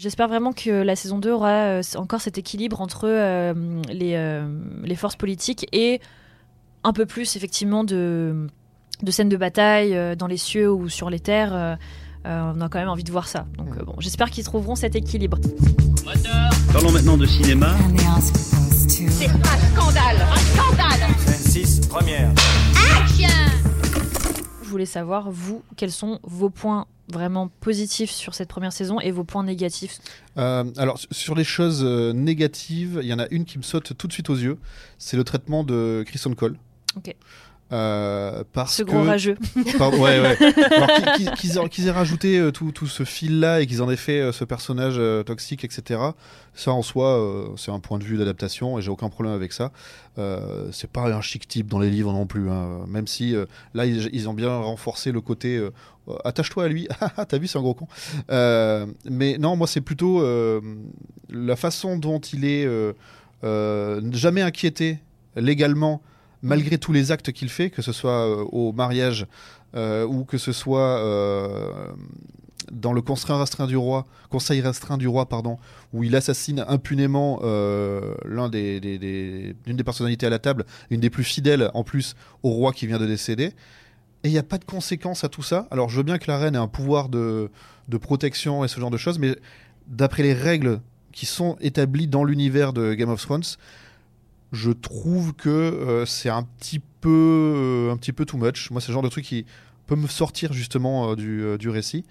J'espère vraiment que la saison 2 aura euh, encore cet équilibre entre euh, les, euh, les forces politiques et un peu plus effectivement de, de scènes de bataille dans les cieux ou sur les terres. Euh, on a quand même envie de voir ça. Donc euh, bon, j'espère qu'ils trouveront cet équilibre. Parlons maintenant de cinéma. C'est un scandale Un scandale 26, première. Je voulais savoir, vous, quels sont vos points vraiment positifs sur cette première saison et vos points négatifs Euh, alors, su- sur les choses euh, négatives, il y en a une qui me saute tout de suite aux yeux. C'est le traitement de Kristen Cole. Ok. Euh, parce Ce que... gros rageux. Pardon, ouais, ouais. Qu'ils- aient- rajouté euh, tout, tout ce fil-là et qu'ils en aient fait euh, ce personnage toxique, etc. Ça, en soi, c'est un point de vue d'adaptation et j'ai aucun problème avec ça. Euh, c'est pas un chic type dans les livres non plus. hein. Même si là, ils, ils ont bien renforcé le côté attache-toi à lui. Ah, T'as vu, c'est un gros con. Euh, mais non, moi, c'est plutôt la façon dont il est jamais inquiété légalement malgré tous les actes qu'il fait, que ce soit euh, au mariage euh, ou que ce soit euh, dans le conseil restreint du roi, conseil restreint du roi, pardon, où il assassine impunément l'un des, personnalités à la table, une des plus fidèles en plus au roi qui vient de décéder. Et il n'y a pas de conséquences à tout ça. Alors je veux bien que la reine ait un pouvoir de protection et ce genre de choses, mais d'après les règles qui sont établies dans l'univers de Game of Thrones, je trouve que euh, c'est un petit peu euh, un petit peu too much. Moi, c'est le genre de truc qui peut me sortir justement euh, du, du récit.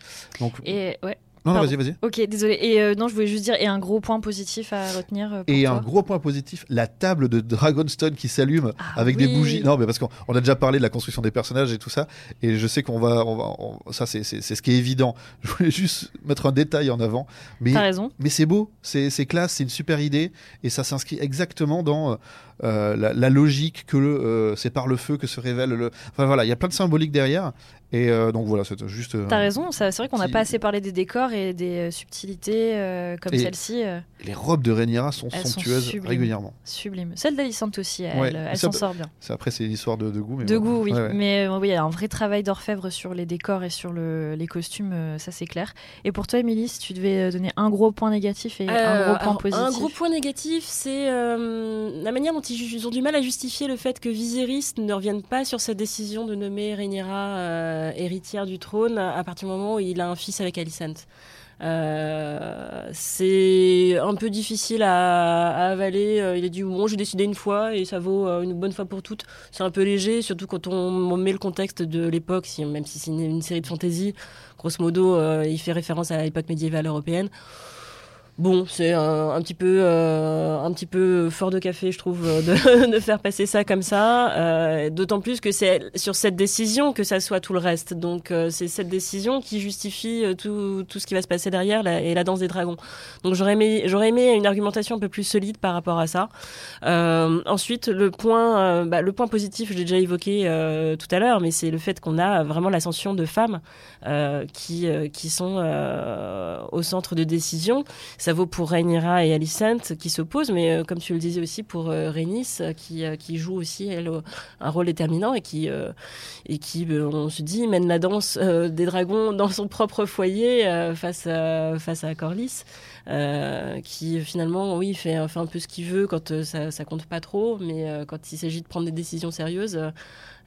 Et ouais. Non, vas-y, vas-y. Ok, désolé. Et euh, non, je voulais juste dire, et un gros point positif à retenir euh, pour Et toi un gros point positif, la table de Dragonstone qui s'allume Ah avec des bougies. Non, mais parce qu'on on a déjà parlé de la construction des personnages et tout ça, et je sais qu'on va, on va on- ça c'est ce qui est évident. Je voulais juste mettre un détail en avant, mais T'as raison. mais c'est beau, c'est c'est classe, c'est une super idée, et ça s'inscrit exactement dans euh, la, la logique que euh, c'est par le feu que se révèle le. Enfin voilà, il y a plein de symboliques derrière, et euh, donc voilà, c'est juste. euh, T'as raison, c'est vrai qu'on n'a pas assez parlé des décors et des euh, subtilités euh, comme celle-ci. euh, Les robes de Rhaenyra sont somptueuses sublimes. régulièrement. sublimes. Celle d'Alicante aussi, elle, Ouais, elle s'en sort bien. Après c'est une histoire de, de goût, mais De bon. goût, oui. Ouais, ouais. Mais euh, oui, il y a un vrai travail d'orfèvre sur les décors et sur le- les costumes, euh, ça c'est clair. Et pour toi, Émilie, si tu devais euh, donner un gros point négatif et un Euh, gros point alors, positif. Un gros point négatif, c'est euh, la manière dont ils, ont du mal à justifier le fait que Viserys ne revienne pas sur sa décision de nommer Rhaenyra euh, héritière du trône à partir du moment où il a un fils avec Alicent. Euh, c'est un peu difficile à, avaler. Euh, Il a dit bon, j'ai décidé une fois et ça vaut une bonne fois pour toutes. C'est un peu léger, surtout quand on met le contexte de l'époque, même si c'est une, série de fantasy. Grosso modo, il fait référence à l'époque médiévale européenne. Bon, c'est un, petit peu, euh, un petit peu fort de café, je trouve, euh, de, faire passer ça comme ça. Euh, D'autant plus que c'est sur cette décision que ça soit tout le reste. Donc, c'est cette décision qui justifie tout, tout ce qui va se passer derrière et la danse des dragons. Donc, j'aurais aimé, j'aurais aimé une argumentation un peu plus solide par rapport à ça. Ensuite, le point, bah, le point positif, je l'ai déjà évoqué tout à l'heure, mais c'est le fait qu'on a vraiment l'ascension de femmes qui, qui sont au centre de décision. Vaut pour Rhaenyra et Alicent qui s'opposent, mais euh, comme tu le disais aussi pour euh, Rhaenys euh, qui, qui joue aussi un rôle déterminant et qui, et qui euh, on se dit, mène la danse des dragons dans son propre foyer face, à, face à Corlys. qui finalement, oui, fait, fait un peu ce qu'il veut quand ça, ça compte pas trop, mais quand il s'agit de prendre des décisions sérieuses,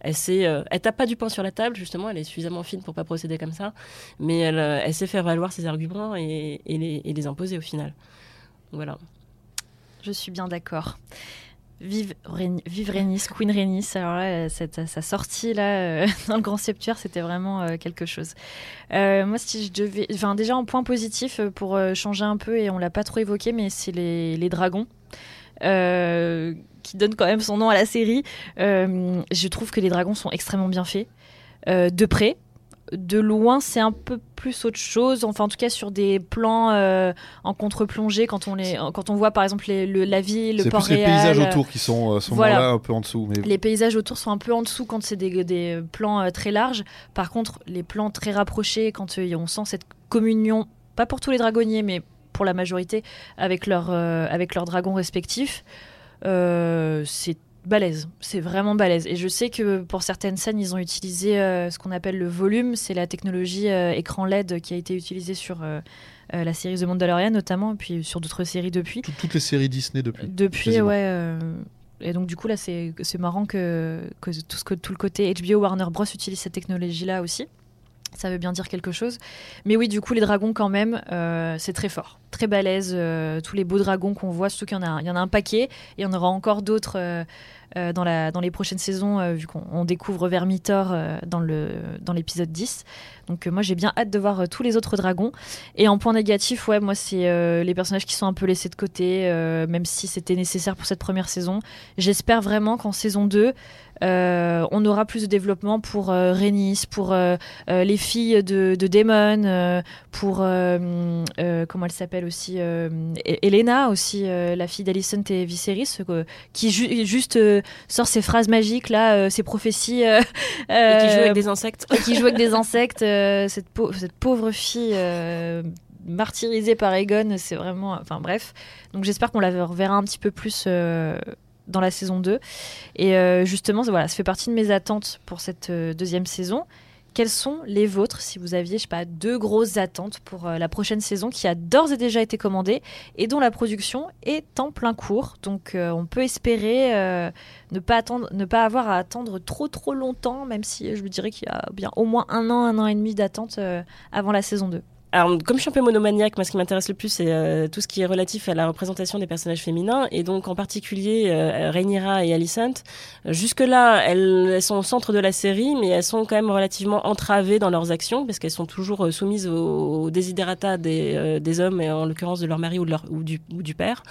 elle sait, euh, tape pas du poing sur la table, justement, elle est suffisamment fine pour pas procéder comme ça, mais elle, euh, sait faire valoir ses arguments et, les, imposer au final. Voilà. Je suis bien d'accord. Vive, Rhaeny- vive Rhaenys, Queen Rhaenys. Alors là, euh, sa sortie là dans le Grand Septuaire, c'était vraiment quelque chose. Moi, si je devais, enfin déjà en point positif pour changer un peu et on l'a pas trop évoqué, mais c'est les dragons. Qui donnent quand même son nom à la série. Euh, je trouve que les dragons sont extrêmement bien faits. Euh, de près, de loin, c'est un peu plus autre chose. Enfin, en tout cas, sur des plans euh, en contre-plongée, quand on les, quand on voit par exemple les- le- la ville, le C'est port plus les paysages autour qui sont voilà. un peu en dessous. Mais les paysages autour sont un peu en dessous quand c'est des, des plans euh, très larges. Par contre, les plans très rapprochés, quand euh, on sent cette communion, pas pour tous les dragonniers, mais pour la majorité, avec leurs avec leurs dragons respectifs, c'est balèze. C'est vraiment balèze. Et je sais que pour certaines scènes, ils ont utilisé euh, ce qu'on appelle le volume. C'est la technologie euh, écran LED qui a été utilisée sur euh, euh, la série The Mandalorian notamment, et puis sur d'autres séries depuis. Tout- toutes les séries Disney depuis. Depuis, quasiment. ouais. euh, et donc, du coup, là, c'est c'est marrant que, que tout, ce, que tout le côté HBO Warner Bros. utilise cette technologie-là aussi. Ça veut bien dire quelque chose. Mais oui, du coup, les dragons, quand même, euh, c'est très fort. Très balèze. euh, tous les beaux dragons qu'on voit, surtout qu'il y, y en a un paquet. Et il y en aura encore d'autres euh, dans, la, dans les prochaines saisons, euh, vu qu'on on découvre Vermitor euh, dans le- dans l'épisode 10. Donc, euh, moi, j'ai bien hâte de voir tous les autres dragons. Et en point négatif, ouais, moi, c'est les personnages qui sont un peu laissés de côté, même si c'était nécessaire pour cette première saison. J'espère vraiment qu'en saison 2, euh, on aura plus de développement pour Rhaenys, pour les filles de, de Daemon, pour comment elle s'appelle aussi, Elena aussi, la fille d'Alicent et Viserys, qui ju- juste sort ses phrases magiques là, euh, ses prophéties. euh, Et qui joue euh, avec des insectes. et qui joue avec des insectes. euh, cette, pau- cette pauvre fille euh, martyrisée par Egon, c'est vraiment. Enfin bref. Donc j'espère qu'on la reverra un petit peu plus euh, dans la saison 2. Et euh, justement, voilà, ça fait partie de mes attentes pour cette euh, deuxième saison. Quelles sont les vôtres si vous aviez, je sais pas, deux grosses attentes pour euh, la prochaine saison qui a d'ores et déjà été commandée et dont la production est en plein cours? Donc euh, on peut espérer euh, ne pas attendre, ne pas avoir à attendre trop trop longtemps, même si je me dirais qu'il y a bien au moins un an, un an et demi d'attente avant la saison 2. Alors, comme je suis un peu monomaniaque, moi, ce qui m'intéresse le plus, c'est euh, tout ce qui est relatif à la représentation des personnages féminins, et donc en particulier euh, Rhaenyra et Alicent. Jusque-là, elles, sont au centre de la série, mais elles sont quand même relativement entravées dans leurs actions, parce qu'elles sont toujours euh, soumises desiderata des, euh, des hommes, et en l'occurrence de leur mari ou, du, père.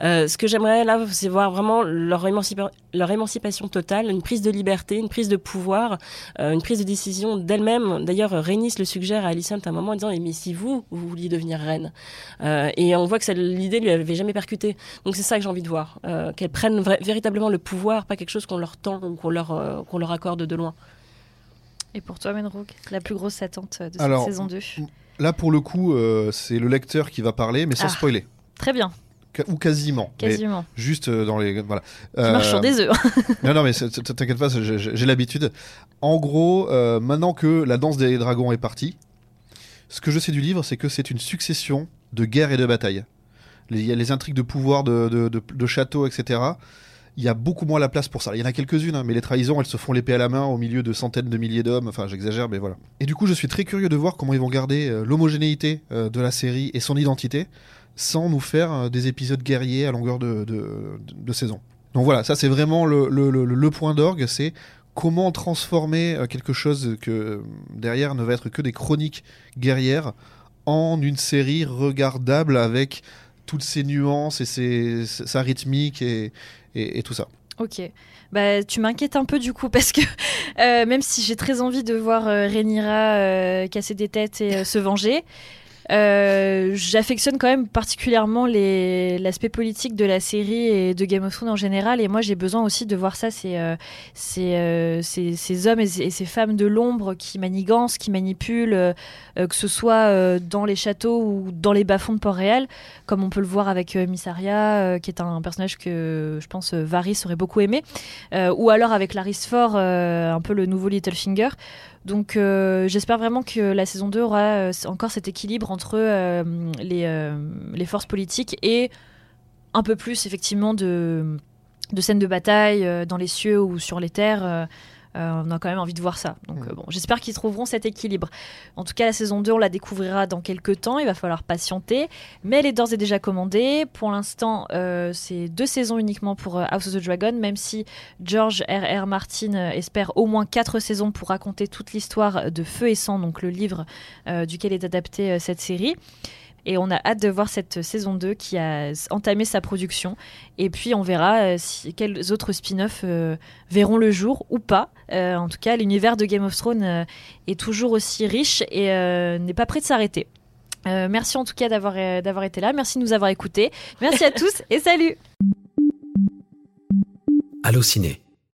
Ce que j'aimerais là, c'est voir vraiment leur, émancipa- leur émancipation totale, une prise de liberté, une prise de pouvoir, une prise de décision d'elle-même. D'ailleurs, Rhaenys le suggère à Alicent à un moment en disant Mais si vous, vous vouliez devenir reine Euh, Et on voit que l'idée lui avait jamais percuté. Donc c'est ça que j'ai envie de voir. Euh, Qu'elles prennent véritablement le pouvoir, pas quelque chose qu'on leur tend ou qu'on leur, euh, qu'on leur accorde de loin. Et pour toi, Menrouk, la plus grosse attente de cette Alors, saison 2 Là, pour le coup, euh, c'est le lecteur qui va parler, mais sans Ah. spoiler. Très bien, Ou quasiment. Quasiment. juste dans les. Voilà. Tu marches sur des œufs. Non, non, mais t'inquiète pas, j'ai- l'habitude. En gros, euh, maintenant que la danse des dragons est partie, ce que je sais du livre, c'est que c'est une succession de guerres et de batailles. Les- Il y a les intrigues de pouvoir, de, de, châteaux, etc. Il y a beaucoup moins la place pour ça. Il y en a quelques-unes, hein, mais les trahisons, elles se font l'épée à la main au milieu de centaines de milliers d'hommes. Enfin, j'exagère, mais voilà. Et du coup, je suis très curieux de voir comment ils vont garder euh, l'homogénéité euh, de la série et son identité sans nous faire euh, des épisodes guerriers à longueur de, saison. Donc voilà, ça c'est vraiment le- le point d'orgue, c'est comment transformer euh, quelque chose que derrière ne va être que des chroniques guerrières en une série regardable avec toutes ses nuances et sa rythmique et, tout ça. Ok. Bah, tu m'inquiètes un peu du coup parce que euh, même si j'ai très envie de voir euh, Rhaenyra euh, casser des têtes et se venger, euh, j'affectionne quand même particulièrement l'aspect politique de la série et de Game of Thrones en général. Et moi, j'ai besoin aussi de voir ça, ces, euh, euh, ces- hommes et ces, femmes de l'ombre qui manigancent, qui manipulent, que ce soit dans les châteaux ou dans les bas-fonds de Port-Réal, comme on peut le voir avec Miss Arya, euh, qui est un personnage que je pense Varys aurait beaucoup aimé, ou alors avec Larys Ford, un peu le nouveau Littlefinger. Donc euh, j'espère vraiment que la saison 2 aura euh, encore cet équilibre entre euh, les, forces politiques et un peu plus effectivement de, scènes de bataille dans les cieux ou sur les terres. Euh, on a quand même envie de voir ça. Donc Mm. euh, bon, j'espère qu'ils trouveront cet équilibre. En tout cas, la saison 2, on la découvrira dans quelques temps. Il va falloir patienter. Mais elle est d'ores et déjà commandée. Pour l'instant, euh, c'est deux saisons uniquement pour House of the Dragon, même si George R. R. Martin espère au moins quatre saisons pour raconter toute l'histoire de Feu et Sang, donc le livre duquel est adaptée cette série. Et on a hâte de voir cette saison 2 qui a entamé sa production. Et puis on verra euh, si, quels autres spin-offs euh, verront le jour ou pas. Euh, en tout cas, l'univers de Game of Thrones euh, est toujours aussi riche et n'est pas prêt de s'arrêter. Merci en tout cas d'avoir d'avoir été là. Merci de nous avoir écoutés. Merci à tous et salut Allociné,